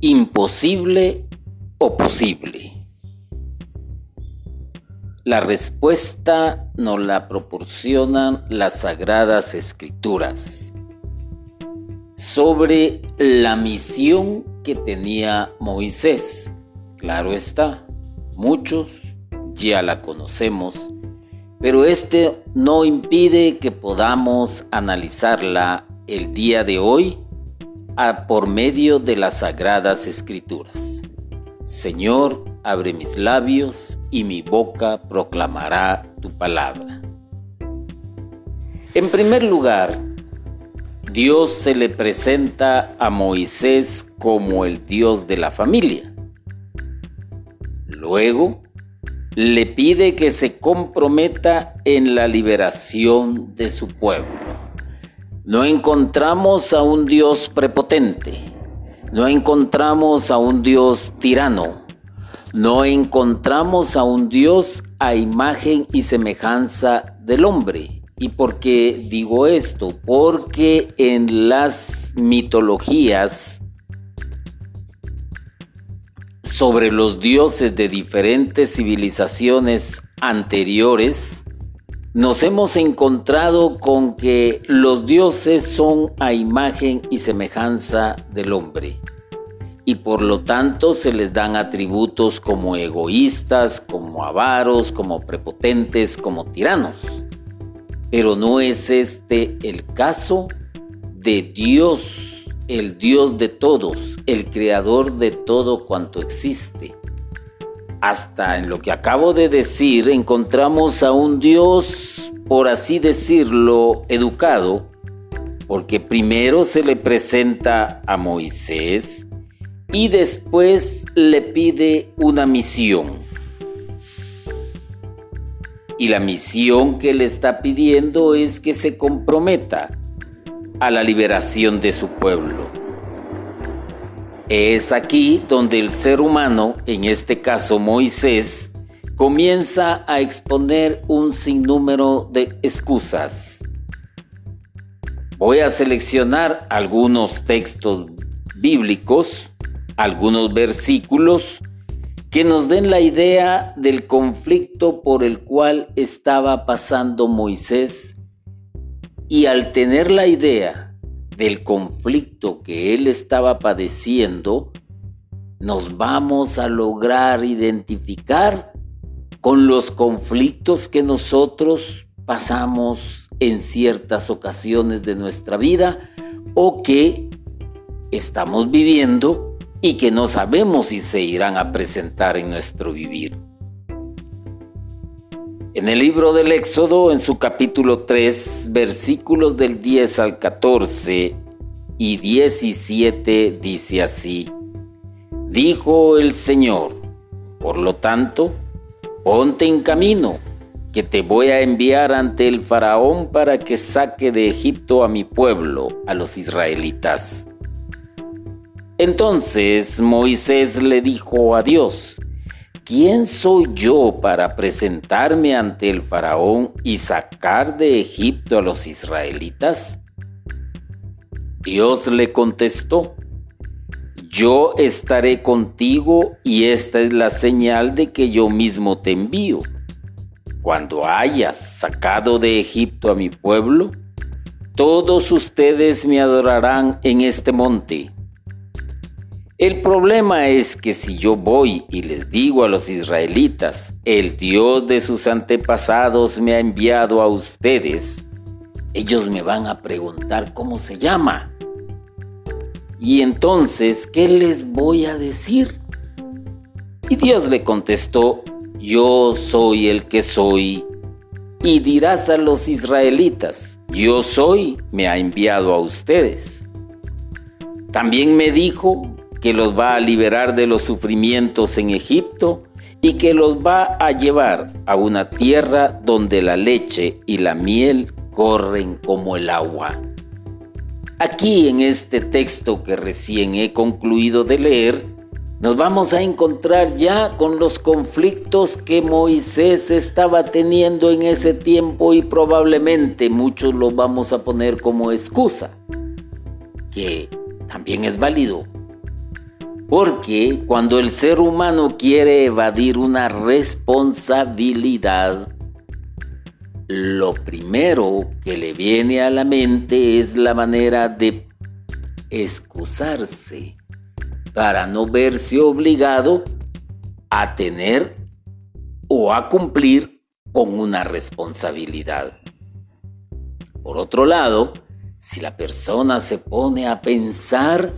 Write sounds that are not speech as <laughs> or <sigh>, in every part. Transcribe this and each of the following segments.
imposible o posible? La respuesta nos la proporcionan las sagradas escrituras sobre la misión que tenía Moisés. Claro está, muchos ya la conocemos, pero este no impide que podamos analizarla el día de hoy por medio de las sagradas escrituras. Señor, abre mis labios y mi boca proclamará tu palabra. En primer lugar, Dios se le presenta a Moisés como el Dios de la familia. Luego, le pide que se comprometa en la liberación de su pueblo. No encontramos a un Dios prepotente, no encontramos a un Dios tirano, no encontramos a un Dios a imagen y semejanza del hombre. ¿Y por qué digo esto? Porque en las mitologías sobre los dioses de diferentes civilizaciones anteriores, nos hemos encontrado con que los dioses son a imagen y semejanza del hombre y por lo tanto se les dan atributos como egoístas, como avaros, como prepotentes, como tiranos. Pero no es este el caso de Dios, el Dios de todos, el creador de todo cuanto existe. Hasta en lo que acabo de decir encontramos a un Dios, por así decirlo, educado, porque primero se le presenta a Moisés y después le pide una misión. Y la misión que le está pidiendo es que se comprometa a la liberación de su pueblo. Es aquí donde el ser humano, en este caso Moisés, comienza a exponer un sinnúmero de excusas. Voy a seleccionar algunos textos bíblicos, algunos versículos que nos den la idea del conflicto por el cual estaba pasando Moisés y al tener la idea del conflicto que él estaba padeciendo, nos vamos a lograr identificar con los conflictos que nosotros pasamos en ciertas ocasiones de nuestra vida o que estamos viviendo y que no sabemos si se irán a presentar en nuestro vivir. En el libro del Éxodo, en su capítulo 3, versículos del 10 al 14 y 17, dice así, Dijo el Señor, por lo tanto, ponte en camino, que te voy a enviar ante el faraón para que saque de Egipto a mi pueblo, a los israelitas. Entonces Moisés le dijo a Dios, ¿quién soy yo para presentarme ante el faraón y sacar de Egipto a los israelitas? Dios le contestó, yo estaré contigo y esta es la señal de que yo mismo te envío. Cuando hayas sacado de Egipto a mi pueblo, todos ustedes me adorarán en este monte el problema es que si yo voy y les digo a los israelitas, el Dios de sus antepasados me ha enviado a ustedes, ellos me van a preguntar cómo se llama. Y entonces, ¿qué les voy a decir? Y Dios le contestó, yo soy el que soy. Y dirás a los israelitas, yo soy, me ha enviado a ustedes. También me dijo, que los va a liberar de los sufrimientos en Egipto y que los va a llevar a una tierra donde la leche y la miel corren como el agua. Aquí en este texto que recién he concluido de leer, nos vamos a encontrar ya con los conflictos que Moisés estaba teniendo en ese tiempo y probablemente muchos los vamos a poner como excusa, que también es válido Porque cuando el ser humano quiere evadir una responsabilidad, lo primero que le viene a la mente es la manera de excusarse para no verse obligado a tener o a cumplir con una responsabilidad. Por otro lado, si la persona se pone a pensar,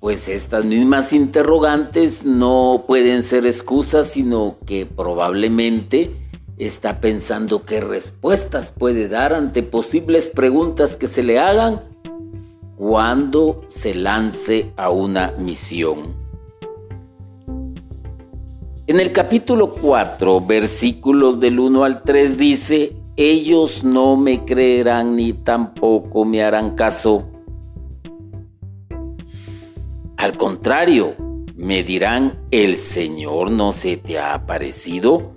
pues estas mismas interrogantes no pueden ser excusas, sino que probablemente está pensando qué respuestas puede dar ante posibles preguntas que se le hagan cuando se lance a una misión. En el capítulo 4, versículos del 1 al 3 dice, ellos no me creerán ni tampoco me harán caso. Al contrario, me dirán, ¿el Señor no se te ha aparecido?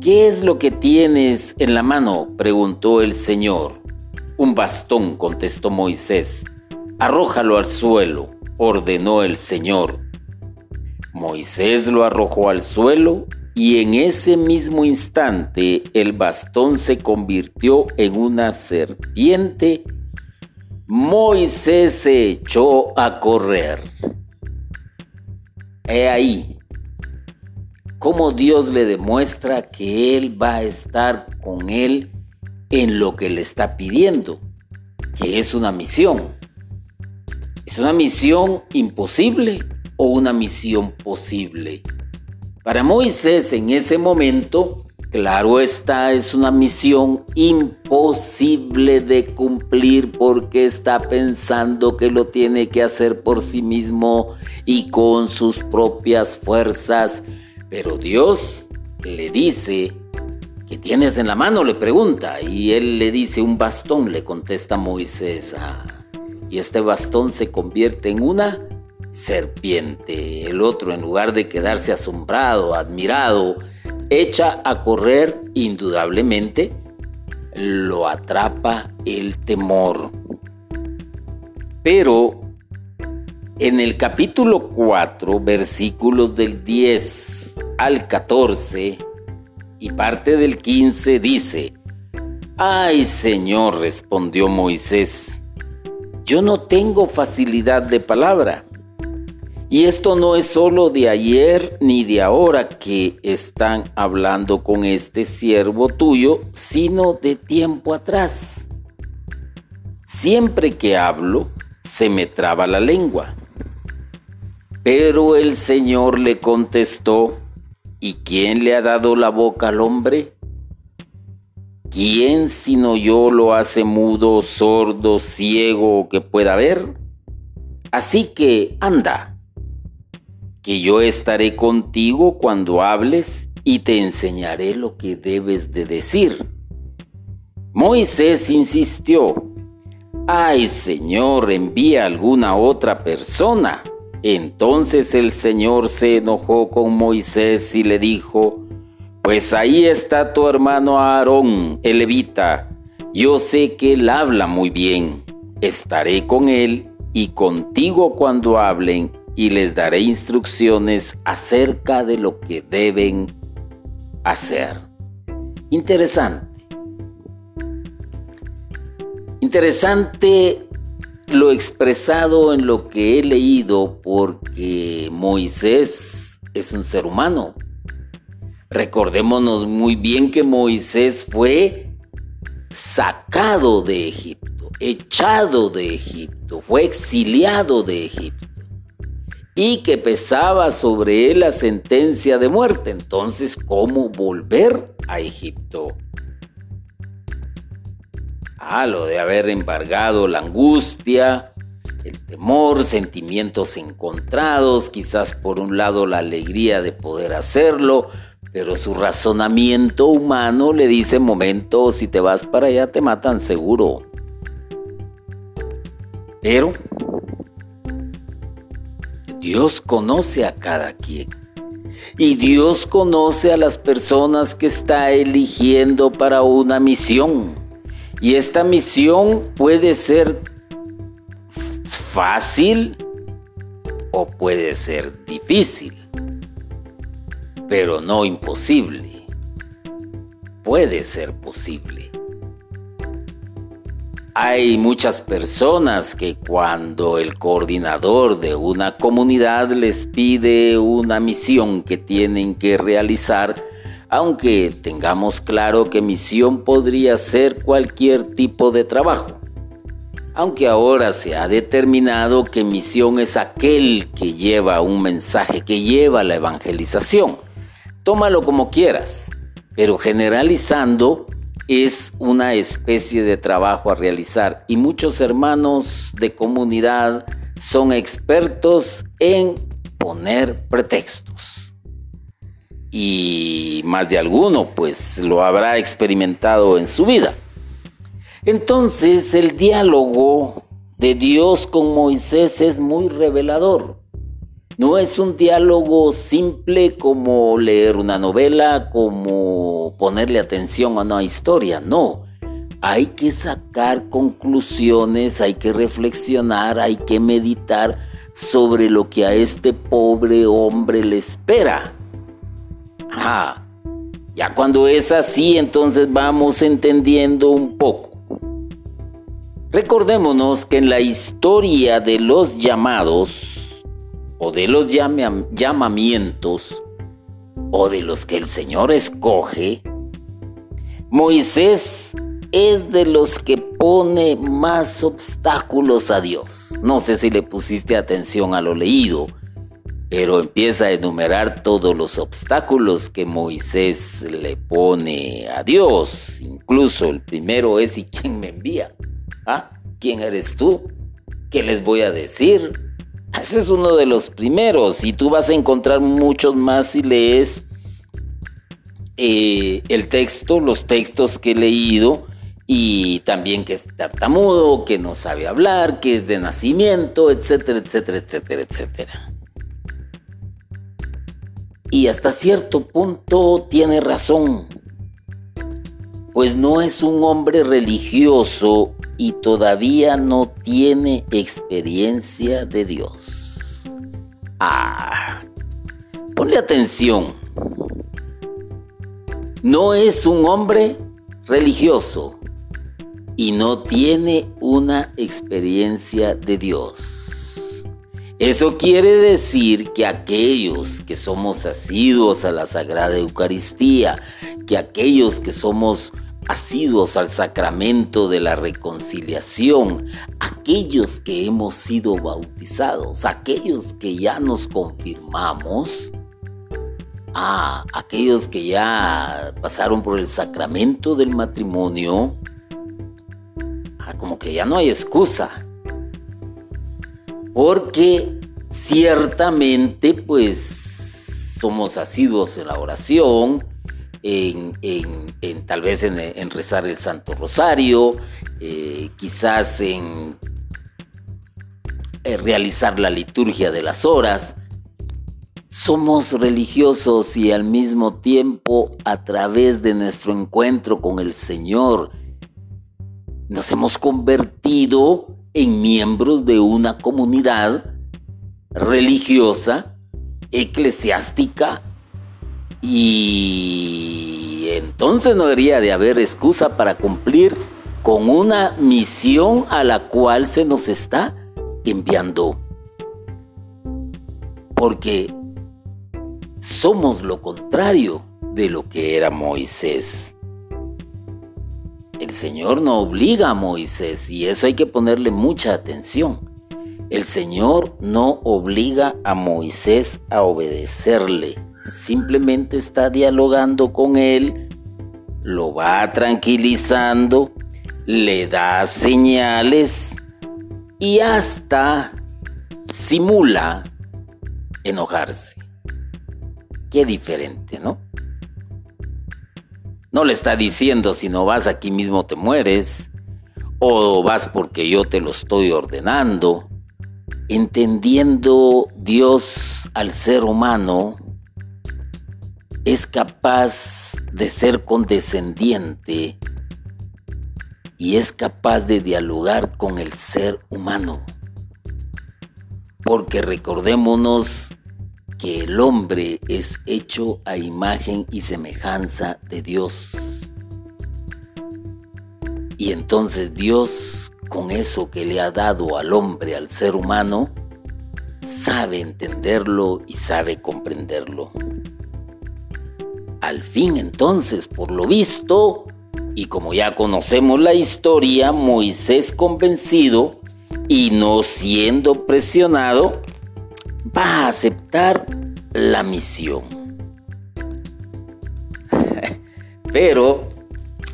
¿Qué es lo que tienes en la mano? preguntó el Señor. Un bastón, contestó Moisés. Arrójalo al suelo, ordenó el Señor. Moisés lo arrojó al suelo y en ese mismo instante el bastón se convirtió en una serpiente. Moisés se echó a correr. He ahí cómo Dios le demuestra que Él va a estar con él en lo que le está pidiendo, que es una misión. ¿Es una misión imposible o una misión posible? Para Moisés en ese momento, claro está, es una misión imposible de cumplir porque está pensando que lo tiene que hacer por sí mismo y con sus propias fuerzas. Pero Dios le dice ¿Qué tienes en la mano? le pregunta. Y él le dice, un bastón, le contesta Moisés. Ah, y este bastón se convierte en una serpiente. El otro, en lugar de quedarse asombrado, admirado, echa a correr, indudablemente, lo atrapa el temor. Pero en el capítulo 4, versículos del 10 al 14, y parte del 15 dice, Ay Señor, respondió Moisés, yo no tengo facilidad de palabra. Y esto no es solo de ayer ni de ahora que están hablando con este siervo tuyo, sino de tiempo atrás. Siempre que hablo, se me traba la lengua. Pero el Señor le contestó, ¿Y quién le ha dado la boca al hombre? ¿Quién sino yo lo hace mudo, sordo, ciego que pueda ver? Así que anda, que yo estaré contigo cuando hables y te enseñaré lo que debes de decir. Moisés insistió, ay Señor, envía alguna otra persona. Entonces el Señor se enojó con Moisés y le dijo, Pues ahí está tu hermano Aarón, el levita. Yo sé que él habla muy bien. Estaré con él y contigo cuando hablen y les daré instrucciones acerca de lo que deben hacer. Interesante. Interesante lo expresado en lo que he leído porque Moisés es un ser humano. Recordémonos muy bien que Moisés fue sacado de Egipto, echado de Egipto, fue exiliado de Egipto y que pesaba sobre él la sentencia de muerte. Entonces, ¿cómo volver a Egipto? lo de haber embargado la angustia, el temor, sentimientos encontrados, quizás por un lado la alegría de poder hacerlo, pero su razonamiento humano le dice, momento, si te vas para allá te matan seguro. Pero Dios conoce a cada quien. Y Dios conoce a las personas que está eligiendo para una misión. Y esta misión puede ser fácil o puede ser difícil, pero no imposible. Puede ser posible. Hay muchas personas que cuando el coordinador de una comunidad les pide una misión que tienen que realizar, aunque tengamos claro que misión podría ser cualquier tipo de trabajo, aunque ahora se ha determinado que misión es aquel que lleva un mensaje, que lleva la evangelización. Tómalo como quieras, pero generalizando es una especie de trabajo a realizar y muchos hermanos de comunidad son expertos en poner pretextos. Y más de alguno pues lo habrá experimentado en su vida. Entonces el diálogo de Dios con Moisés es muy revelador. No es un diálogo simple como leer una novela, como ponerle atención a una historia, no. Hay que sacar conclusiones, hay que reflexionar, hay que meditar sobre lo que a este pobre hombre le espera. Ah, ya cuando es así, entonces vamos entendiendo un poco. Recordémonos que en la historia de los llamados o de los llamamientos o de los que el Señor escoge, Moisés es de los que pone más obstáculos a Dios. No sé si le pusiste atención a lo leído, pero empieza a enumerar todos los obstáculos que Moisés le pone a Dios. Incluso el primero es ¿y quién me envía? ¿Ah? ¿Quién eres tú? ¿Qué les voy a decir? Ese es uno de los primeros y tú vas a encontrar muchos más si lees eh, el texto, los textos que he leído y también que es tartamudo, que no sabe hablar, que es de nacimiento, etcétera, etcétera, etcétera, etcétera. Y hasta cierto punto tiene razón, pues no es un hombre religioso y todavía no tiene experiencia de Dios. Ah, ponle atención. No es un hombre religioso y no tiene una experiencia de Dios. Eso quiere decir que aquellos que somos asiduos a la Sagrada Eucaristía, que aquellos que somos asiduos al sacramento de la reconciliación, aquellos que hemos sido bautizados, aquellos que ya nos confirmamos, ah, aquellos que ya pasaron por el sacramento del matrimonio, ah, como que ya no hay excusa. Porque ciertamente pues somos asiduos en la oración, en, tal vez en, rezar el Santo Rosario, eh, quizás en realizar la liturgia de las horas. Somos religiosos y al mismo tiempo a través de nuestro encuentro con el Señor nos hemos convertido en miembros de una comunidad religiosa, eclesiástica y entonces no debería de haber excusa para cumplir con una misión a la cual se nos está enviando. Porque somos lo contrario de lo que era Moisés. El Señor no obliga a Moisés y eso hay que ponerle mucha atención. El Señor no obliga a Moisés a obedecerle simplemente está dialogando con él, lo va tranquilizando, le da señales y hasta simula enojarse. Qué diferente, ¿no? No le está diciendo si no vas aquí mismo te mueres, o vas porque yo te lo estoy ordenando. Entendiendo Dios al ser humano, es capaz de ser condescendiente y es capaz de dialogar con el ser humano. Porque recordémonos que el hombre es hecho a imagen y semejanza de Dios. Y entonces Dios, con eso que le ha dado al hombre, al ser humano, sabe entenderlo y sabe comprenderlo. Al fin entonces, por lo visto, y como ya conocemos la historia, Moisés convencido y no siendo presionado, va a aceptar la misión. <laughs> Pero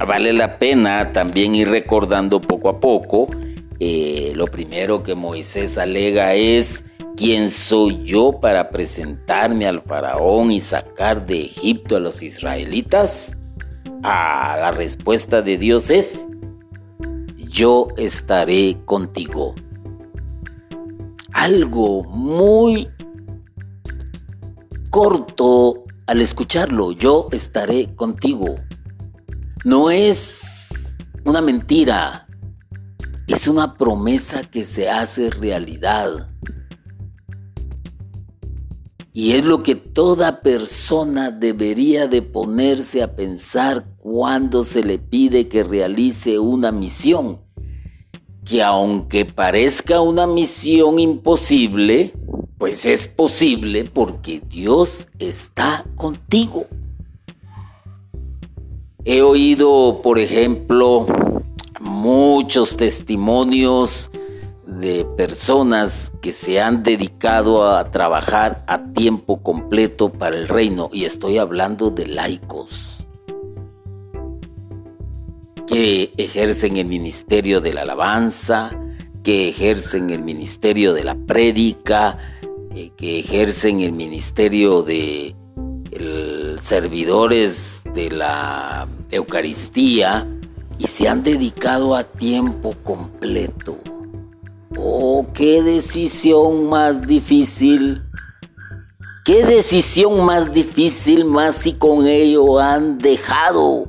vale la pena también ir recordando poco a poco. Eh, lo primero que Moisés alega es, ¿quién soy yo para presentarme al faraón y sacar de Egipto a los israelitas? Ah, la respuesta de Dios es, yo estaré contigo. Algo muy corto al escucharlo, yo estaré contigo. No es una mentira, es una promesa que se hace realidad. Y es lo que toda persona debería de ponerse a pensar cuando se le pide que realice una misión. Que aunque parezca una misión imposible, pues es posible porque Dios está contigo. He oído, por ejemplo, muchos testimonios de personas que se han dedicado a trabajar a tiempo completo para el reino, y estoy hablando de laicos, que ejercen el ministerio de la alabanza, que ejercen el ministerio de la prédica, eh, que ejercen el ministerio de servidores de la Eucaristía y se han dedicado a tiempo completo Oh, qué decisión más difícil. Qué decisión más difícil, más si con ello han dejado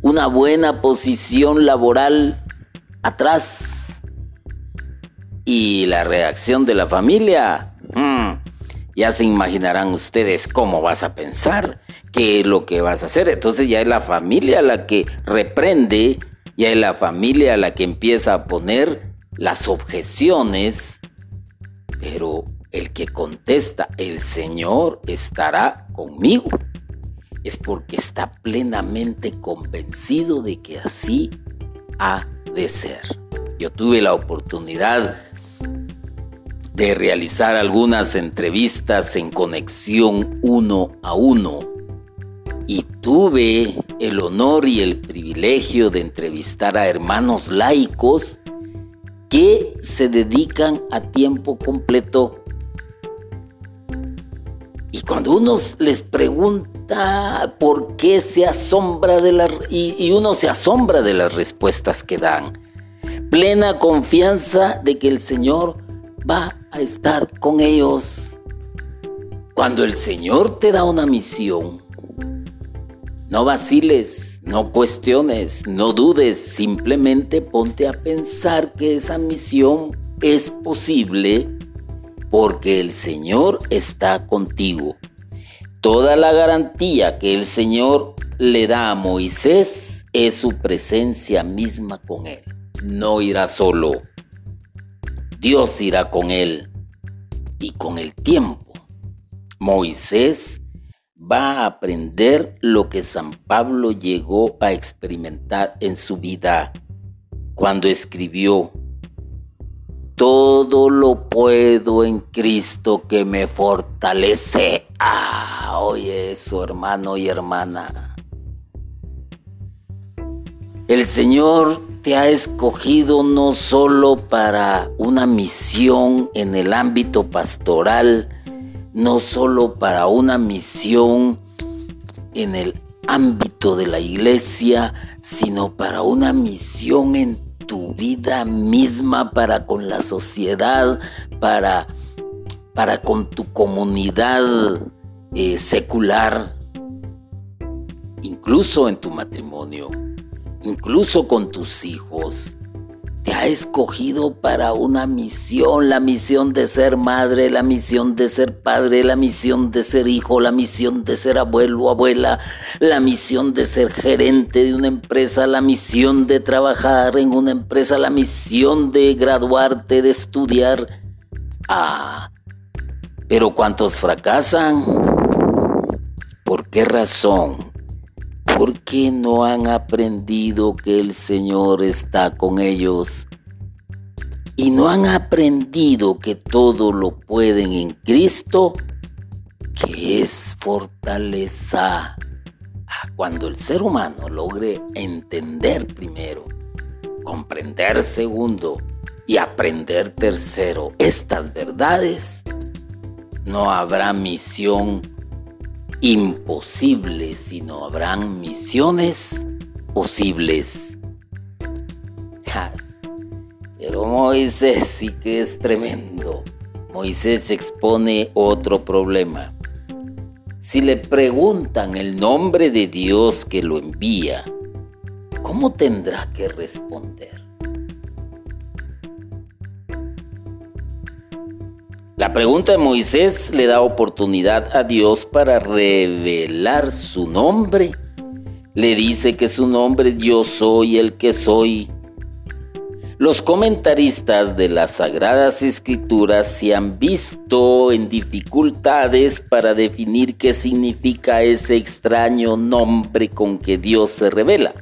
una buena posición laboral atrás. Y la reacción de la familia, hmm, ya se imaginarán ustedes cómo vas a pensar, qué es lo que vas a hacer. Entonces ya es la familia la que reprende, ya es la familia la que empieza a poner las objeciones, pero el que contesta, el Señor estará conmigo, es porque está plenamente convencido de que así ha de ser. Yo tuve la oportunidad de realizar algunas entrevistas en conexión uno a uno y tuve el honor y el privilegio de entrevistar a hermanos laicos que se dedican a tiempo completo. Y cuando uno les pregunta por qué se asombra de las... Y, y uno se asombra de las respuestas que dan. Plena confianza de que el Señor va a estar con ellos. Cuando el Señor te da una misión, no vaciles, no cuestiones, no dudes, simplemente ponte a pensar que esa misión es posible porque el Señor está contigo. Toda la garantía que el Señor le da a Moisés es su presencia misma con él. No irá solo. Dios irá con él. Y con el tiempo, Moisés va a aprender lo que San Pablo llegó a experimentar en su vida cuando escribió, todo lo puedo en Cristo que me fortalece. Ah, oye eso, hermano y hermana. El Señor te ha escogido no solo para una misión en el ámbito pastoral, no solo para una misión en el ámbito de la iglesia, sino para una misión en tu vida misma, para con la sociedad, para, para con tu comunidad eh, secular, incluso en tu matrimonio, incluso con tus hijos. Te ha escogido para una misión, la misión de ser madre, la misión de ser padre, la misión de ser hijo, la misión de ser abuelo, o abuela, la misión de ser gerente de una empresa, la misión de trabajar en una empresa, la misión de graduarte, de estudiar. Ah, pero ¿cuántos fracasan? ¿Por qué razón? ¿Por qué no han aprendido que el Señor está con ellos? Y no han aprendido que todo lo pueden en Cristo, que es fortaleza. Cuando el ser humano logre entender primero, comprender segundo y aprender tercero estas verdades, no habrá misión imposible, sino habrán misiones posibles. Pero Moisés sí que es tremendo. Moisés expone otro problema. Si le preguntan el nombre de Dios que lo envía, ¿cómo tendrá que responder? La pregunta de Moisés le da oportunidad a Dios para revelar su nombre. Le dice que su nombre yo soy el que soy. Los comentaristas de las Sagradas Escrituras se han visto en dificultades para definir qué significa ese extraño nombre con que Dios se revela.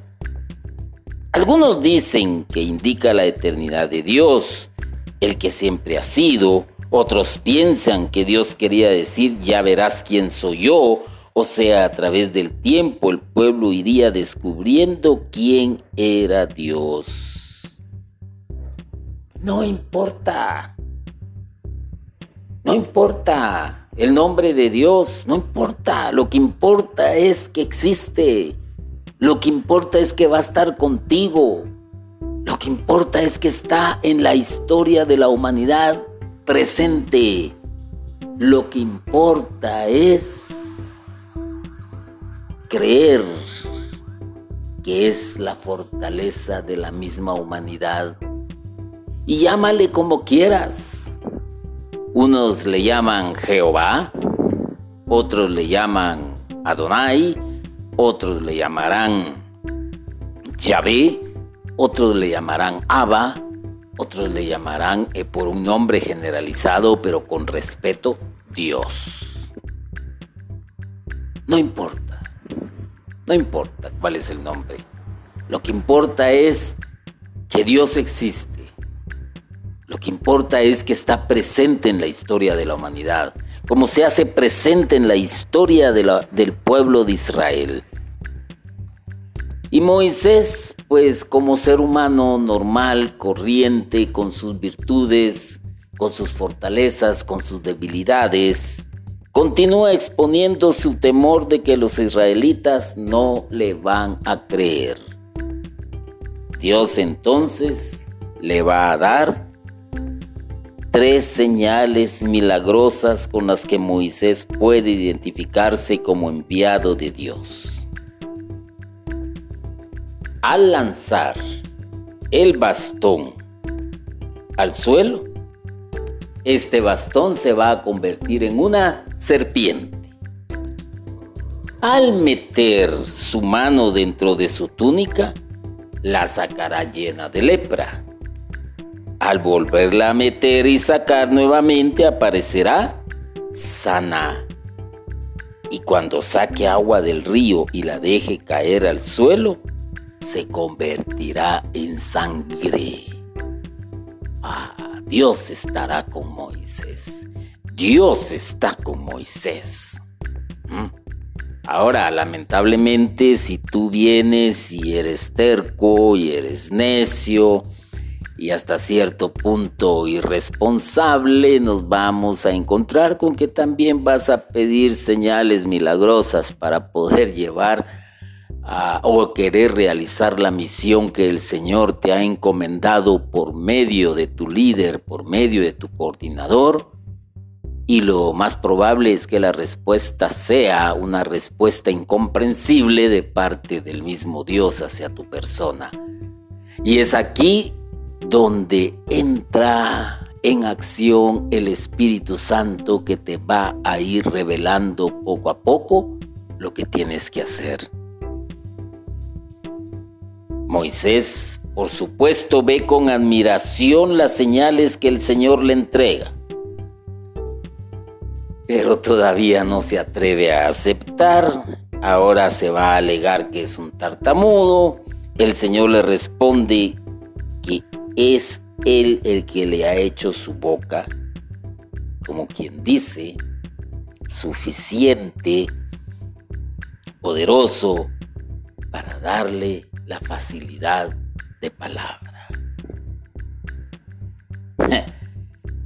Algunos dicen que indica la eternidad de Dios, el que siempre ha sido, otros piensan que Dios quería decir, ya verás quién soy yo, o sea, a través del tiempo el pueblo iría descubriendo quién era Dios. No importa. No importa el nombre de Dios, no importa. Lo que importa es que existe. Lo que importa es que va a estar contigo. Lo que importa es que está en la historia de la humanidad presente. Lo que importa es creer que es la fortaleza de la misma humanidad. Y llámale como quieras. Unos le llaman Jehová, otros le llaman Adonai, otros le llamarán Yahvé, otros le llamarán Abba, otros le llamarán eh, por un nombre generalizado, pero con respeto, Dios. No importa, no importa cuál es el nombre. Lo que importa es que Dios existe. Lo que importa es que está presente en la historia de la humanidad, como se hace presente en la historia del pueblo de Israel. Y Moisés, pues como ser humano normal, corriente, con sus virtudes, con sus fortalezas, con sus debilidades, continúa exponiendo su temor de que los israelitas no le van a creer. Dios entonces le va a dar tres señales milagrosas con las que Moisés puede identificarse como enviado de Dios al lanzar el bastón al suelo, este bastón se va a convertir en una serpiente. Al meter su mano dentro de su túnica, la sacará llena de lepra. Al volverla a meter y sacar nuevamente, aparecerá sana. Y cuando saque agua del río y la deje caer al suelo, se convertirá en sangre. Ah, Dios estará con Moisés. Dios está con Moisés. ¿Mm? Ahora, lamentablemente, si tú vienes y eres terco y eres necio y hasta cierto punto irresponsable, nos vamos a encontrar con que también vas a pedir señales milagrosas para poder llevar o querer realizar la misión que el Señor te ha encomendado por medio de tu líder, por medio de tu coordinador, y lo más probable es que la respuesta sea una respuesta incomprensible de parte del mismo Dios hacia tu persona. Y es aquí donde entra en acción el Espíritu Santo que te va a ir revelando poco a poco lo que tienes que hacer. Moisés, por supuesto, ve con admiración las señales que el Señor le entrega, pero todavía no se atreve a aceptar. Ahora se va a alegar que es un tartamudo. El Señor le responde que es Él el que le ha hecho su boca, como quien dice, suficiente, poderoso, para darle la facilidad de palabra. <laughs>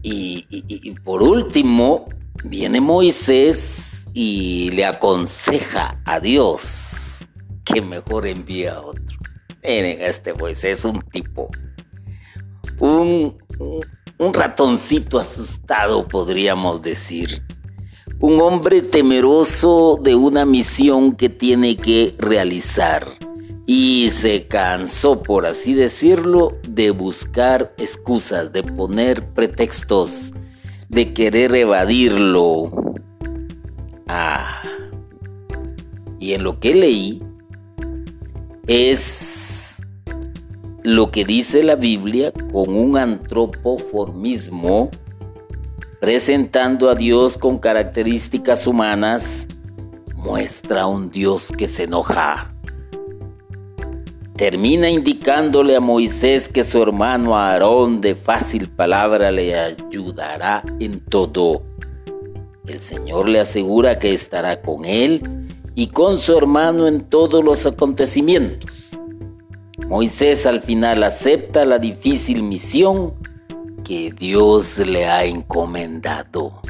y, por último, viene Moisés y le aconseja a Dios que mejor envíe a otro. Miren, este Moisés un tipo, un, un ratoncito asustado, podríamos decir. Un hombre temeroso de una misión que tiene que realizar y se cansó, por así decirlo, de buscar excusas, de poner pretextos, de querer evadirlo. Ah. Y en lo que leí es lo que dice la Biblia con un antropoformismo, presentando a Dios con características humanas, muestra un Dios que se enoja termina indicándole a Moisés que su hermano Aarón de fácil palabra le ayudará en todo. El Señor le asegura que estará con él y con su hermano en todos los acontecimientos. Moisés al final acepta la difícil misión que Dios le ha encomendado.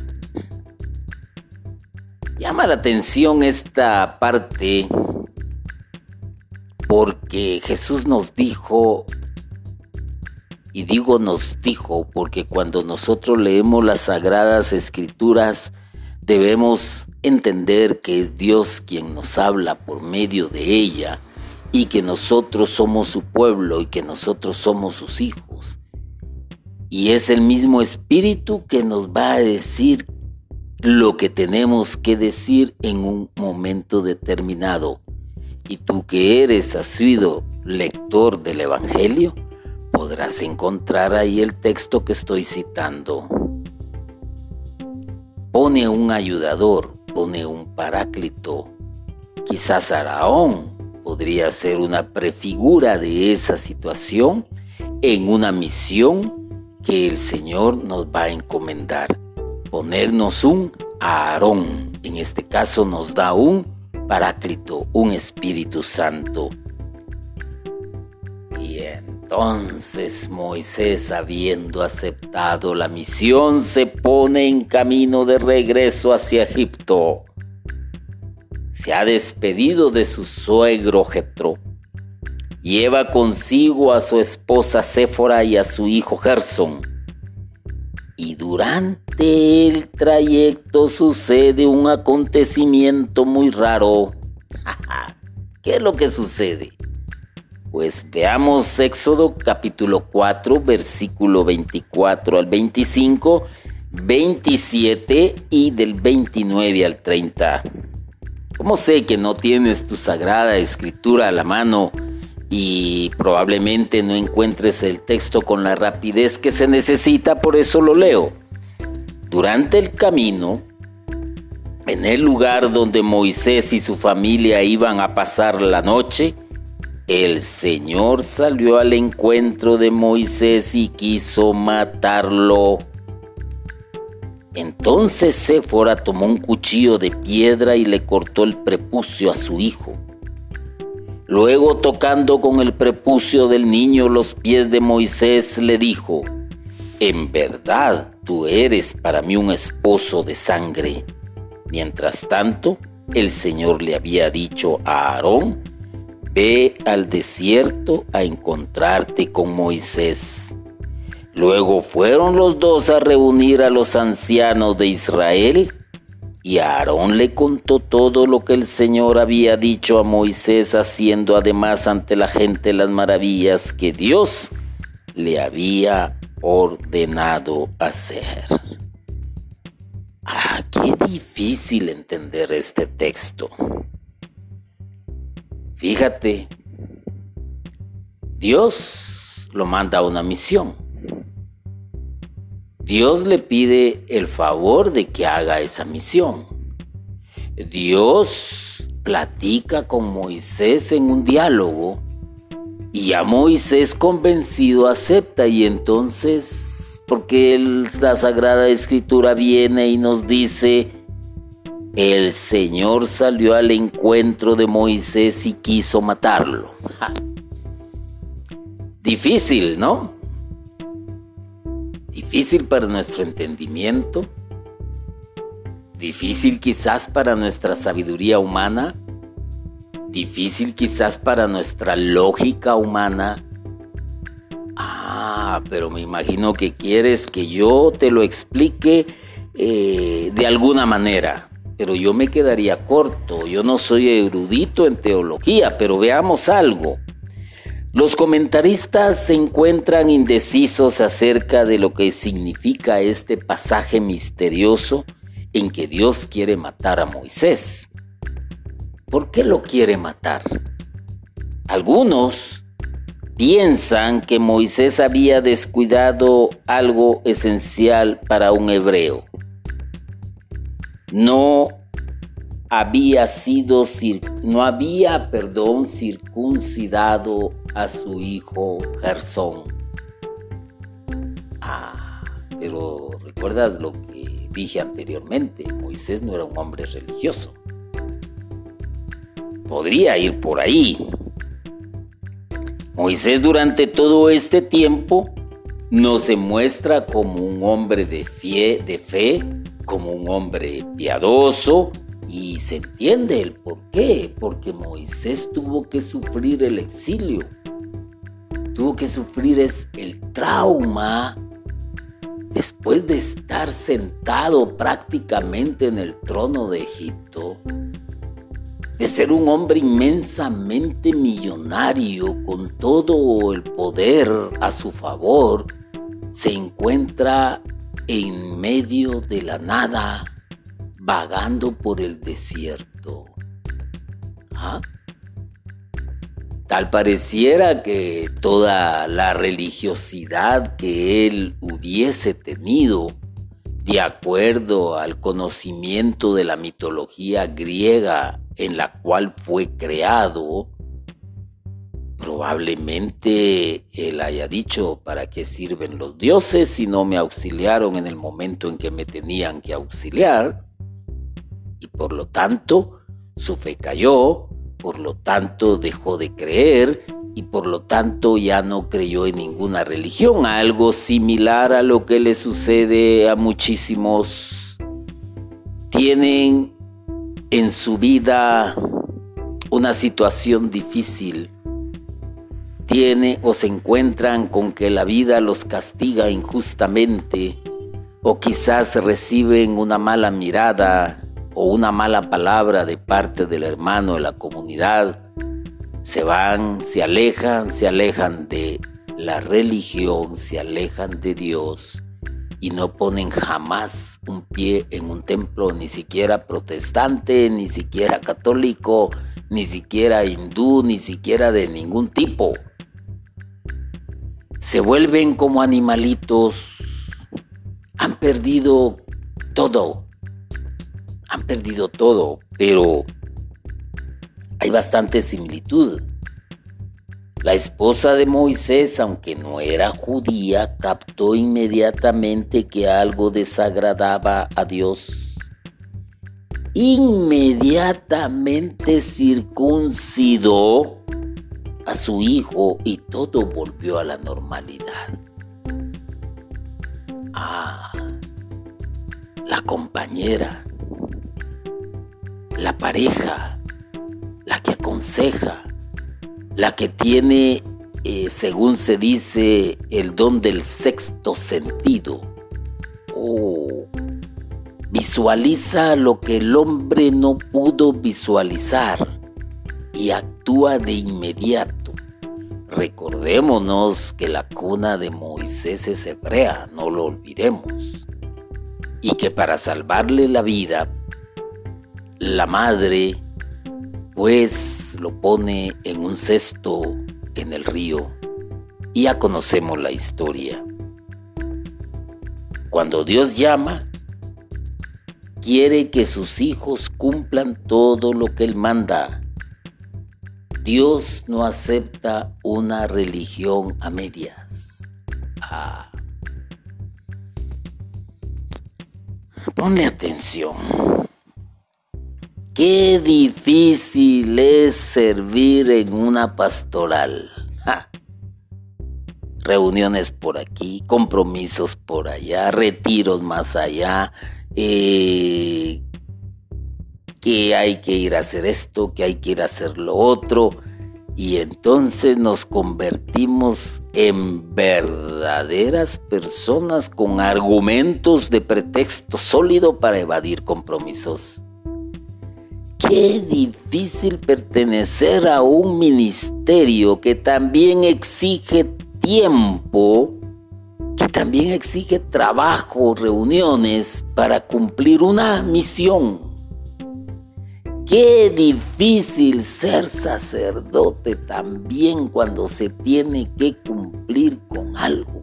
Llama la atención esta parte porque Jesús nos dijo, y digo nos dijo, porque cuando nosotros leemos las sagradas escrituras, debemos entender que es Dios quien nos habla por medio de ella y que nosotros somos su pueblo y que nosotros somos sus hijos. Y es el mismo Espíritu que nos va a decir lo que tenemos que decir en un momento determinado. Y tú que eres asiduo lector del Evangelio, podrás encontrar ahí el texto que estoy citando. Pone un ayudador, pone un paráclito. Quizás Araón podría ser una prefigura de esa situación en una misión que el Señor nos va a encomendar. Ponernos un Aarón. En este caso nos da un Paráclito, un Espíritu Santo. Y entonces Moisés, habiendo aceptado la misión, se pone en camino de regreso hacia Egipto. Se ha despedido de su suegro Jetro. Lleva consigo a su esposa Séfora y a su hijo Gerson y durante el trayecto sucede un acontecimiento muy raro. <laughs> ¿Qué es lo que sucede? Pues veamos Éxodo capítulo 4, versículo 24 al 25, 27 y del 29 al 30. ¿Cómo sé que no tienes tu sagrada escritura a la mano? Y probablemente no encuentres el texto con la rapidez que se necesita, por eso lo leo. Durante el camino, en el lugar donde Moisés y su familia iban a pasar la noche, el Señor salió al encuentro de Moisés y quiso matarlo. Entonces Séfora tomó un cuchillo de piedra y le cortó el prepucio a su hijo. Luego tocando con el prepucio del niño los pies de Moisés, le dijo, En verdad tú eres para mí un esposo de sangre. Mientras tanto, el Señor le había dicho a Aarón, Ve al desierto a encontrarte con Moisés. Luego fueron los dos a reunir a los ancianos de Israel y Aarón le contó todo lo que el Señor había dicho a Moisés, haciendo además ante la gente las maravillas que Dios le había ordenado hacer. Ah, qué difícil entender este texto. Fíjate, Dios lo manda a una misión. Dios le pide el favor de que haga esa misión. Dios platica con Moisés en un diálogo y a Moisés convencido acepta y entonces, porque la Sagrada Escritura viene y nos dice, el Señor salió al encuentro de Moisés y quiso matarlo. Difícil, ¿no? Difícil para nuestro entendimiento. Difícil quizás para nuestra sabiduría humana difícil quizás para nuestra lógica humana. Ah, pero me imagino que quieres que yo te lo explique eh, de alguna manera. Pero yo me quedaría corto. Yo no soy erudito en teología, pero veamos algo. Los comentaristas se encuentran indecisos acerca de lo que significa este pasaje misterioso en que Dios quiere matar a Moisés. ¿Por qué lo quiere matar? Algunos piensan que Moisés había descuidado algo esencial para un hebreo. No había sido no había, perdón, circuncidado a su hijo Gersón. Ah, pero recuerdas lo que dije anteriormente, Moisés no era un hombre religioso podría ir por ahí. Moisés durante todo este tiempo no se muestra como un hombre de fe, de fe, como un hombre piadoso, y se entiende el por qué, porque Moisés tuvo que sufrir el exilio, tuvo que sufrir el trauma después de estar sentado prácticamente en el trono de Egipto de ser un hombre inmensamente millonario con todo el poder a su favor, se encuentra en medio de la nada, vagando por el desierto. ¿Ah? Tal pareciera que toda la religiosidad que él hubiese tenido, de acuerdo al conocimiento de la mitología griega en la cual fue creado, probablemente él haya dicho, ¿para qué sirven los dioses si no me auxiliaron en el momento en que me tenían que auxiliar? Y por lo tanto, su fe cayó, por lo tanto dejó de creer y por lo tanto ya no creyó en ninguna religión, algo similar a lo que le sucede a muchísimos. Tienen en su vida una situación difícil, tiene o se encuentran con que la vida los castiga injustamente, o quizás reciben una mala mirada o una mala palabra de parte del hermano de la comunidad, se van, se alejan, se alejan de la religión, se alejan de Dios y no ponen jamás un pie en un templo, ni siquiera protestante, ni siquiera católico, ni siquiera hindú, ni siquiera de ningún tipo. Se vuelven como animalitos, han perdido todo, han perdido todo, pero hay bastante similitud la esposa de Moisés, aunque no era judía, captó inmediatamente que algo desagradaba a Dios. Inmediatamente circuncidó a su hijo y todo volvió a la normalidad. Ah, la compañera, la pareja, la que aconseja, la que tiene, eh, según se dice, el don del sexto sentido. Oh, visualiza lo que el hombre no pudo visualizar y actúa de inmediato. recordémonos que la cuna de Moisés es hebrea, no lo olvidemos. Y que para salvarle la vida, la madre pues lo pone en un cesto en el río. Y ya conocemos la historia. Cuando Dios llama, quiere que sus hijos cumplan todo lo que Él manda. Dios no acepta una religión a medias. Ah. Ponle atención. Qué difícil es servir en una pastoral. Reuniones por aquí, compromisos por allá, retiros más allá, eh, que hay que ir a hacer esto, que hay que ir a hacer lo otro. Y entonces nos convertimos en verdaderas personas con argumentos de pretexto sólido para evadir compromisos. Qué difícil pertenecer a un ministerio que también exige tiempo, que también exige trabajo, reuniones para cumplir una misión. Qué difícil ser sacerdote también cuando se tiene que cumplir con algo.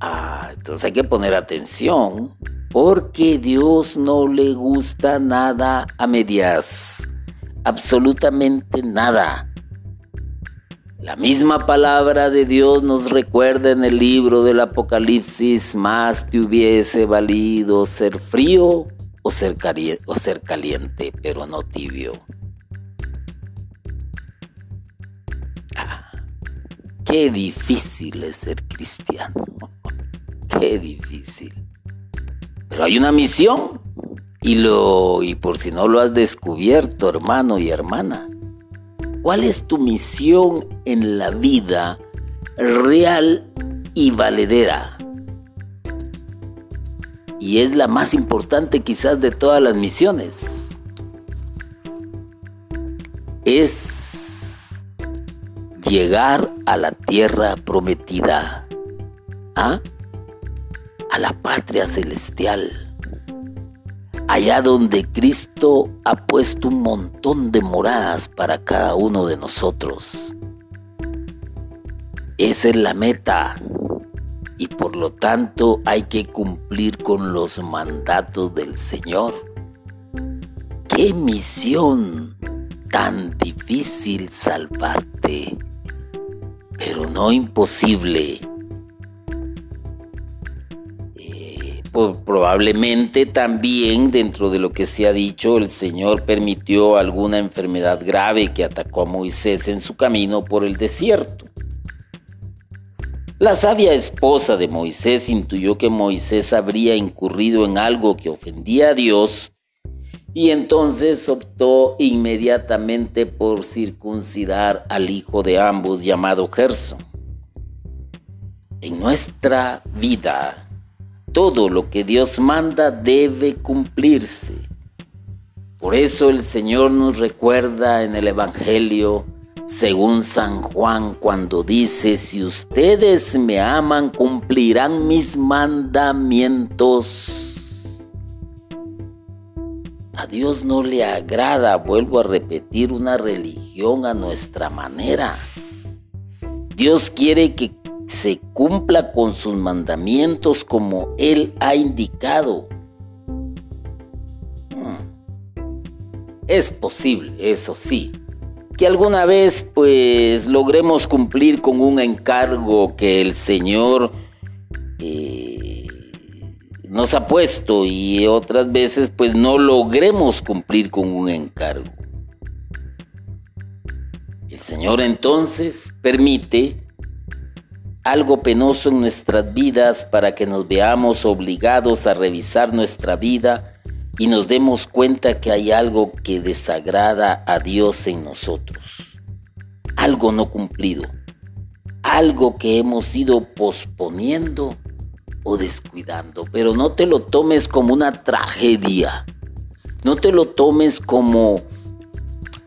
Ah, entonces hay que poner atención porque Dios no le gusta nada a medias, absolutamente nada. La misma palabra de Dios nos recuerda en el libro del Apocalipsis, más te hubiese valido ser frío o ser, caliente, pero no tibio. Ah, qué difícil es ser cristiano. Qué difícil. Pero hay una misión. Y, lo, y por si no lo has descubierto, hermano y hermana, ¿cuál es tu misión en la vida real y valedera? y es la más importante quizás de todas las misiones. Es llegar a la tierra prometida, ¿ah? A la patria celestial, allá donde Cristo ha puesto un montón de moradas para cada uno de nosotros. Esa es la meta y por lo tanto hay que cumplir con los mandatos del Señor. ¡Qué misión tan difícil salvarte! Pero no imposible. Probablemente también dentro de lo que se ha dicho, el Señor permitió alguna enfermedad grave que atacó a Moisés en su camino por el desierto. La sabia esposa de Moisés intuyó que Moisés habría incurrido en algo que ofendía a Dios y entonces optó inmediatamente por circuncidar al hijo de ambos llamado Gerson. En nuestra vida, todo lo que Dios manda debe cumplirse. Por eso el Señor nos recuerda en el Evangelio según San Juan cuando dice, si ustedes me aman, cumplirán mis mandamientos. A Dios no le agrada, vuelvo a repetir, una religión a nuestra manera. Dios quiere que se cumpla con sus mandamientos como Él ha indicado. Hmm. Es posible, eso sí, que alguna vez pues logremos cumplir con un encargo que el Señor eh, nos ha puesto y otras veces pues no logremos cumplir con un encargo. El Señor entonces permite algo penoso en nuestras vidas para que nos veamos obligados a revisar nuestra vida y nos demos cuenta que hay algo que desagrada a Dios en nosotros, algo no cumplido, algo que hemos ido posponiendo o descuidando, pero no te lo tomes como una tragedia, no te lo tomes como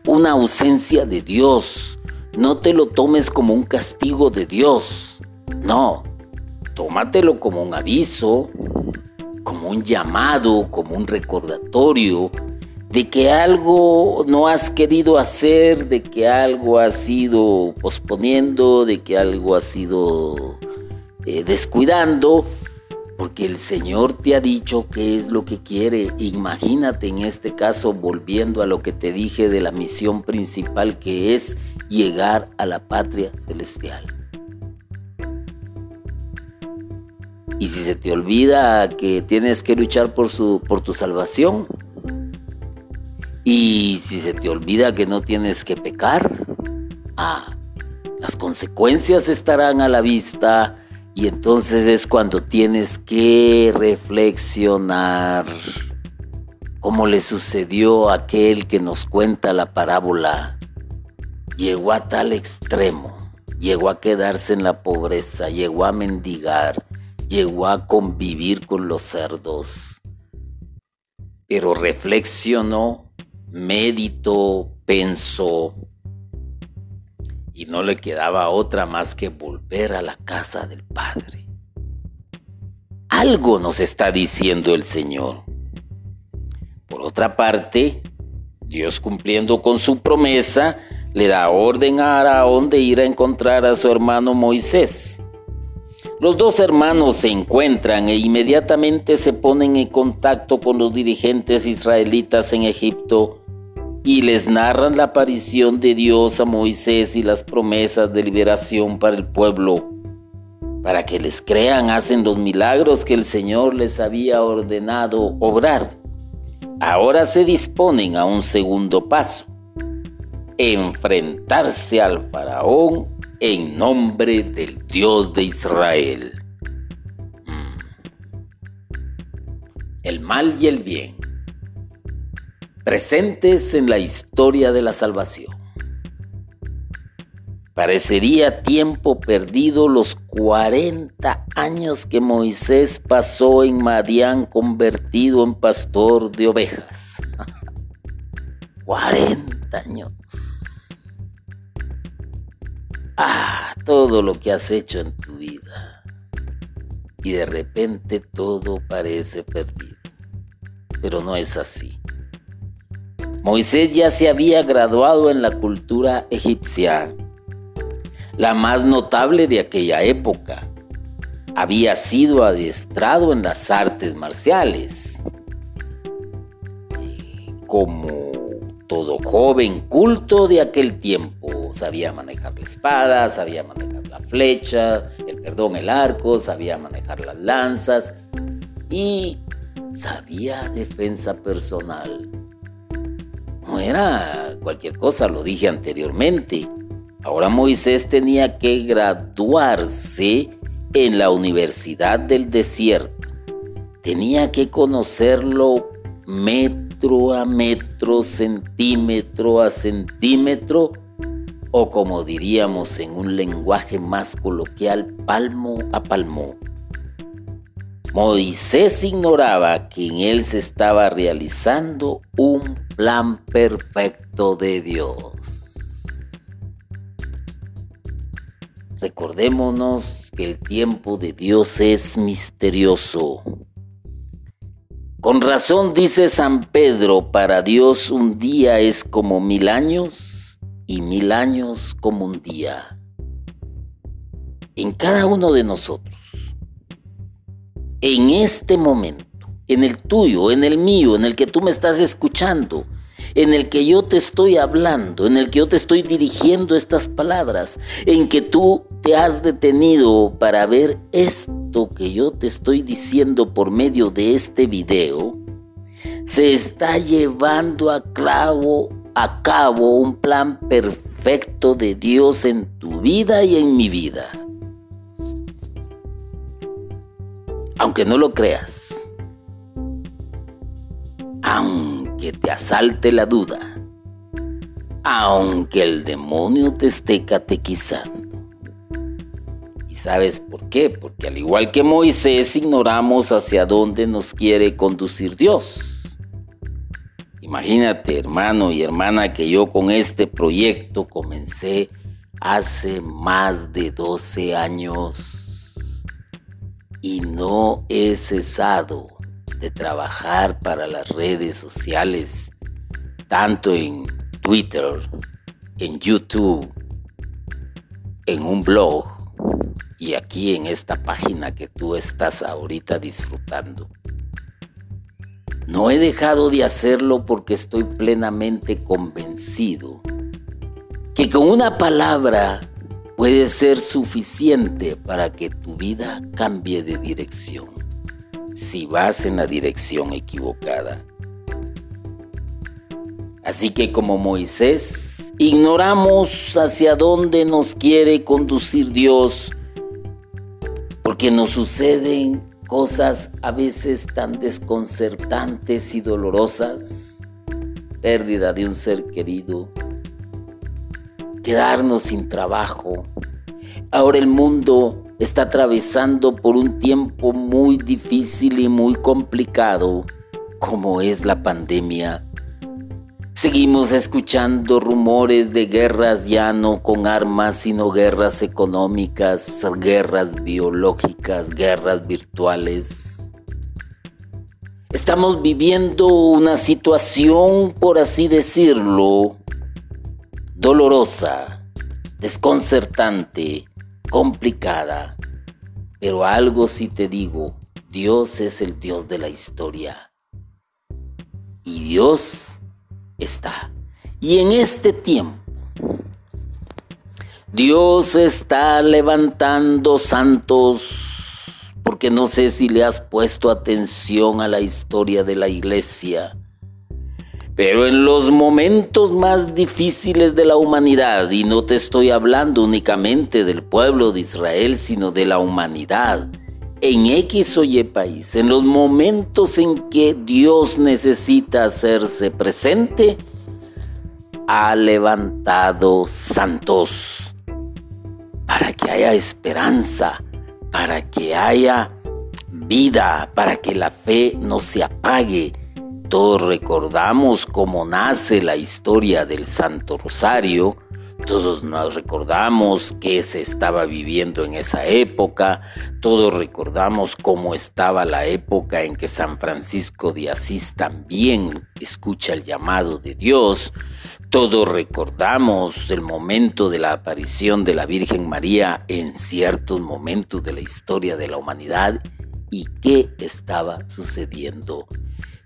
una ausencia de Dios, no te lo tomes como un castigo de Dios. No, tómatelo como un aviso, como un llamado, como un recordatorio de que algo no has querido hacer, de que algo has ido posponiendo, de que algo has ido eh, descuidando, porque el Señor te ha dicho qué es lo que quiere. Imagínate en este caso volviendo a lo que te dije de la misión principal que es llegar a la patria celestial. Y si se te olvida que tienes que luchar por, su, por tu salvación, y si se te olvida que no tienes que pecar, ah, las consecuencias estarán a la vista y entonces es cuando tienes que reflexionar como le sucedió a aquel que nos cuenta la parábola. Llegó a tal extremo, llegó a quedarse en la pobreza, llegó a mendigar, llegó a convivir con los cerdos, pero reflexionó meditó, pensó y no le quedaba otra más que volver a la casa del Padre. Algo nos está diciendo el Señor. Por otra parte, Dios cumpliendo con su promesa, le da orden a Araón de ir a encontrar a su hermano Moisés. Los dos hermanos se encuentran e inmediatamente se ponen en contacto con los dirigentes israelitas en Egipto y les narran la aparición de Dios a Moisés y las promesas de liberación para el pueblo. Para que les crean hacen los milagros que el Señor les había ordenado obrar. Ahora se disponen a un segundo paso, enfrentarse al faraón en nombre del Dios de Israel. Mm. El mal y el bien presentes en la historia de la salvación. Parecería tiempo perdido los 40 años que Moisés pasó en Madián convertido en pastor de ovejas. <laughs> 40 años. Ah, todo lo que has hecho en tu vida. Y de repente todo parece perdido. Pero no es así. Moisés ya se había graduado en la cultura egipcia, la más notable de aquella época. Había sido adiestrado en las artes marciales. Como todo joven culto de aquel tiempo, sabía manejar la espada, sabía manejar la flecha, el perdón, el arco, sabía manejar las lanzas y sabía defensa personal no era cualquier cosa, lo dije anteriormente. Ahora Moisés tenía que graduarse en la Universidad del Desierto. Tenía que conocerlo metro a metro, centímetro a centímetro, o como diríamos en un lenguaje más coloquial, palmo a palmo. Moisés ignoraba que en él se estaba realizando un plan perfecto de Dios. Recordémonos que el tiempo de Dios es misterioso. Con razón dice San Pedro, para Dios un día es como mil años y mil años como un día. En cada uno de nosotros en este momento, en el tuyo, en el mío, en el que tú me estás escuchando, en el que yo te estoy hablando, en el que yo te estoy dirigiendo estas palabras, en que tú te has detenido para ver esto que yo te estoy diciendo por medio de este video, se está llevando a, a cabo un plan perfecto de Dios en tu vida y en mi vida. aunque no lo creas, aunque te asalte la duda, aunque el demonio te esté catequizando. ¿Y sabes por qué? Porque al igual que Moisés ignoramos hacia dónde nos quiere conducir Dios. Imagínate, hermano y hermana, que yo con este proyecto comencé hace más de 12 años y no he cesado de trabajar para las redes sociales, tanto en Twitter, en YouTube, en un blog y aquí en esta página que tú estás ahorita disfrutando. No he dejado de hacerlo porque estoy plenamente convencido que con una palabra puede ser suficiente para que tu vida cambie de dirección si vas en la dirección equivocada. Así que como Moisés, ignoramos hacia dónde nos quiere conducir Dios, porque nos suceden cosas a veces tan desconcertantes y dolorosas, pérdida de un ser querido, quedarnos sin trabajo. Ahora el mundo está atravesando por un tiempo muy difícil y muy complicado, como es la pandemia Seguimos escuchando rumores de guerras ya no con armas, sino guerras económicas, guerras biológicas, guerras virtuales. Estamos viviendo una situación, por así decirlo, dolorosa, desconcertante, complicada. Pero algo sí te digo, Dios es el Dios de la historia. Y Dios está. Y en este tiempo, Dios está levantando santos, porque no sé si le has puesto atención a la historia de la iglesia. Pero en los momentos más difíciles de la humanidad, y no te estoy hablando únicamente del pueblo de Israel, sino de la humanidad, en X o Y país, en los momentos en que Dios necesita hacerse presente, ha levantado santos para que haya esperanza, para que haya vida, para que la fe no se apague. Todos recordamos cómo nace la historia del Santo Rosario, todos nos recordamos qué se estaba viviendo en esa época, todos recordamos cómo estaba la época en que San Francisco de Asís también escucha el llamado de Dios, todos recordamos el momento de la aparición de la Virgen María en ciertos momentos de la historia de la humanidad y qué estaba sucediendo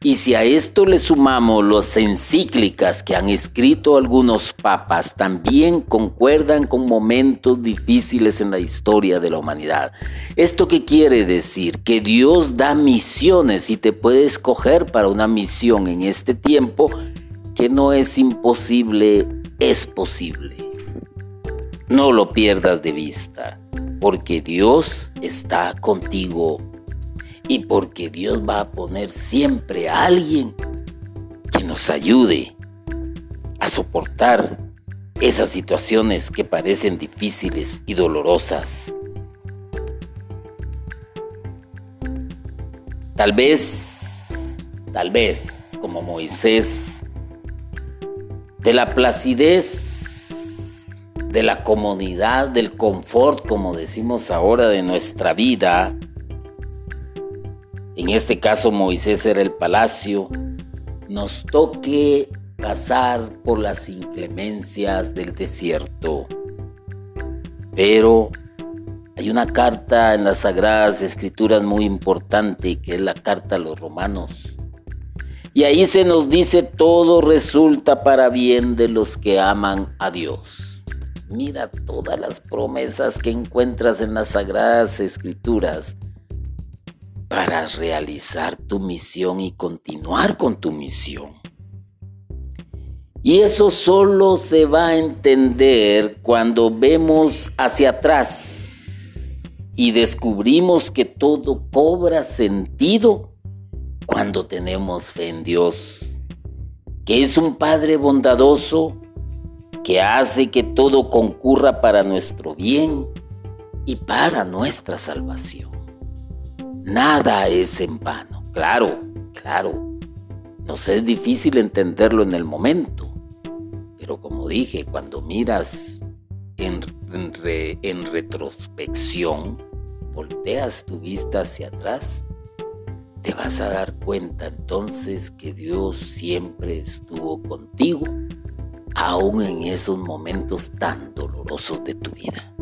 y si a esto le sumamos las encíclicas que han escrito algunos papas, también concuerdan con momentos difíciles en la historia de la humanidad. ¿Esto qué quiere decir? Que Dios da misiones y te puede escoger para una misión en este tiempo que no es imposible, es posible. No lo pierdas de vista, porque Dios está contigo y porque Dios va a poner siempre a alguien que nos ayude a soportar esas situaciones que parecen difíciles y dolorosas. Tal vez, tal vez, como Moisés, de la placidez, de la comodidad, del confort, como decimos ahora, de nuestra vida, en este caso Moisés era el palacio, nos toque pasar por las inclemencias del desierto. Pero hay una carta en las Sagradas Escrituras muy importante que es la carta a los romanos. Y ahí se nos dice todo resulta para bien de los que aman a Dios. Mira todas las promesas que encuentras en las Sagradas Escrituras para realizar tu misión y continuar con tu misión. Y eso solo se va a entender cuando vemos hacia atrás y descubrimos que todo cobra sentido cuando tenemos fe en Dios, que es un Padre bondadoso que hace que todo concurra para nuestro bien y para nuestra salvación. Nada es en vano. Claro, claro. Nos es difícil entenderlo en el momento. Pero como dije, cuando miras en, retrospección, volteas tu vista hacia atrás, te vas a dar cuenta entonces que Dios siempre estuvo contigo, aún en esos momentos tan dolorosos de tu vida.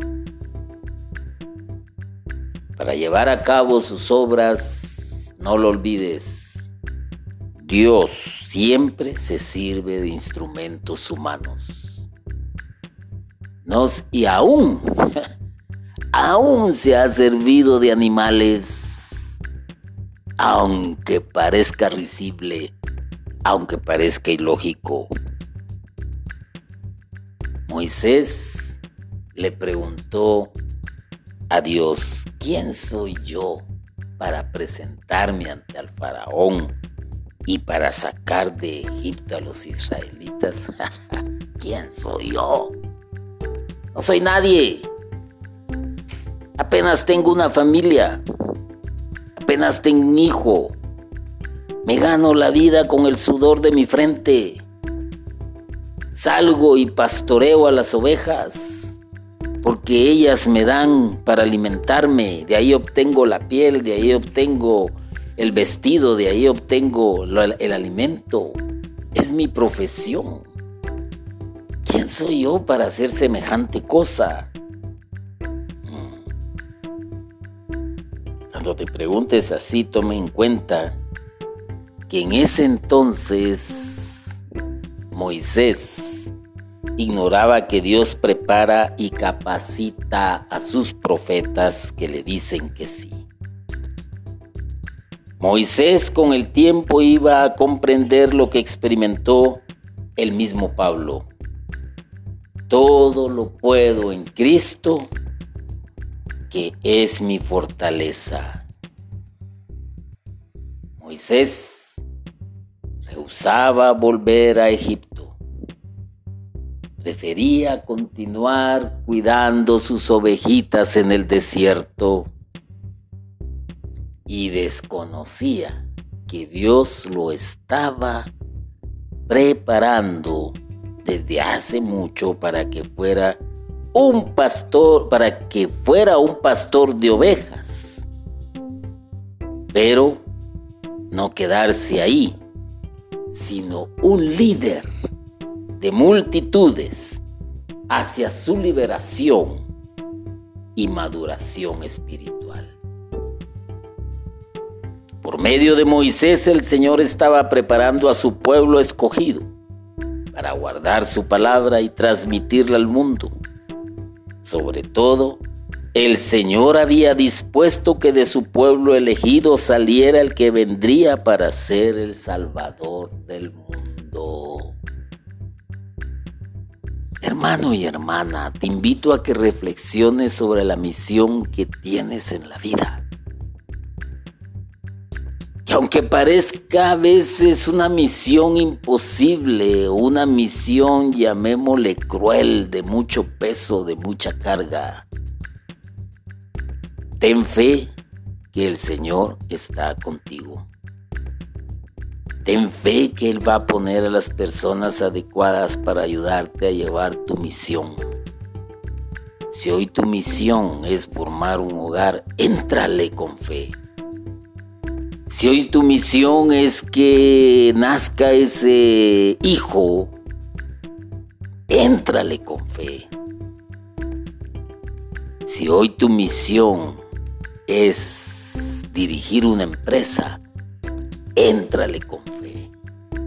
Para llevar a cabo sus obras, no lo olvides, Dios siempre se sirve de instrumentos humanos. Nos, y aún, <laughs> aún se ha servido de animales, aunque parezca risible, aunque parezca ilógico. Moisés le preguntó a Dios, ¿quién soy yo para presentarme ante el faraón y para sacar de Egipto a los israelitas? <laughs> ¿Quién soy yo? No soy nadie. Apenas tengo una familia. Apenas tengo un hijo. Me gano la vida con el sudor de mi frente. Salgo y pastoreo a las ovejas porque ellas me dan para alimentarme, de ahí obtengo la piel, de ahí obtengo el vestido, de ahí obtengo el alimento. Es mi profesión. ¿Quién soy yo para hacer semejante cosa? Mm. Cuando te preguntes así, tome en cuenta que en ese entonces Moisés ignoraba que Dios prepara y capacita a sus profetas que le dicen que sí. Moisés con el tiempo iba a comprender lo que experimentó el mismo Pablo. Todo lo puedo en Cristo, que es mi fortaleza. Moisés rehusaba volver a Egipto prefería continuar cuidando sus ovejitas en el desierto y desconocía que Dios lo estaba preparando desde hace mucho para que fuera un pastor, para que fuera un pastor de ovejas. Pero no quedarse ahí, sino un líder de multitudes hacia su liberación y maduración espiritual. Por medio de Moisés el Señor estaba preparando a su pueblo escogido para guardar su palabra y transmitirla al mundo. Sobre todo, el Señor había dispuesto que de su pueblo elegido saliera el que vendría para ser el Salvador del mundo. Hermano y hermana, te invito a que reflexiones sobre la misión que tienes en la vida. Que aunque parezca a veces una misión imposible, una misión, llamémosle cruel, de mucho peso, de mucha carga, ten fe que el Señor está contigo. Ten fe que Él va a poner a las personas adecuadas para ayudarte a llevar tu misión. Si hoy tu misión es formar un hogar, éntrale con fe. Si hoy tu misión es que nazca ese hijo, éntrale con fe. Si hoy tu misión es dirigir una empresa, éntrale con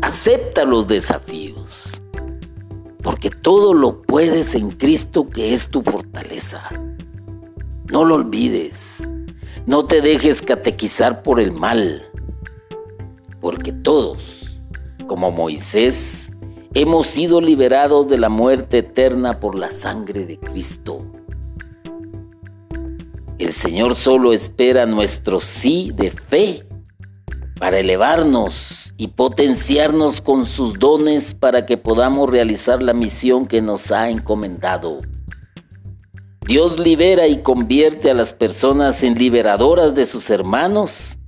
Acepta los desafíos, porque todo lo puedes en Cristo que es tu fortaleza. No lo olvides, no te dejes catequizar por el mal, porque todos, como Moisés, hemos sido liberados de la muerte eterna por la sangre de Cristo. El Señor solo espera nuestro sí de fe para elevarnos y potenciarnos con sus dones para que podamos realizar la misión que nos ha encomendado. Dios libera y convierte a las personas en liberadoras de sus hermanos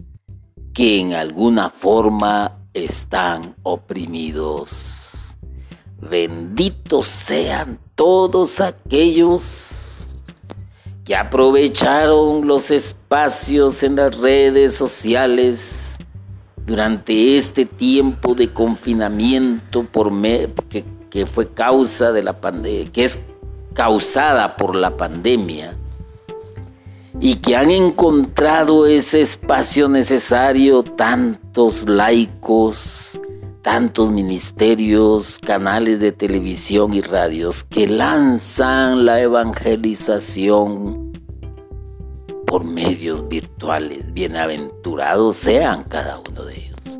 que en alguna forma están oprimidos. benditos sean todos aquellos que aprovecharon los espacios en las redes sociales durante este tiempo de confinamiento por que, fue causa de la pandemia, que es causada por la pandemia y que han encontrado ese espacio necesario tantos laicos, tantos ministerios, canales de televisión y radios que lanzan la evangelización por medios virtuales. Bienaventurados sean cada uno de ellos.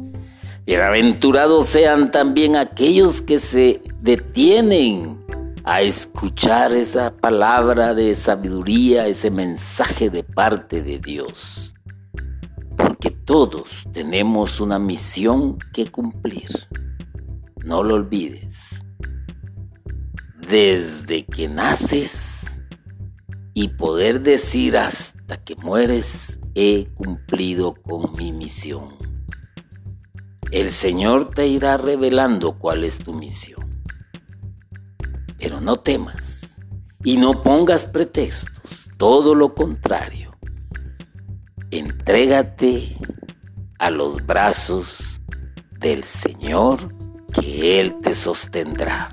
Bienaventurados sean también aquellos que se detienen a escuchar esa palabra de sabiduría, ese mensaje de parte de Dios. Porque todos tenemos una misión que cumplir. No lo olvides. Desde que naces y poder decir hasta que mueres, he cumplido con mi misión. El Señor te irá revelando cuál es tu misión. Pero no temas y no pongas pretextos, todo lo contrario. Entrégate a los brazos del Señor que Él te sostendrá.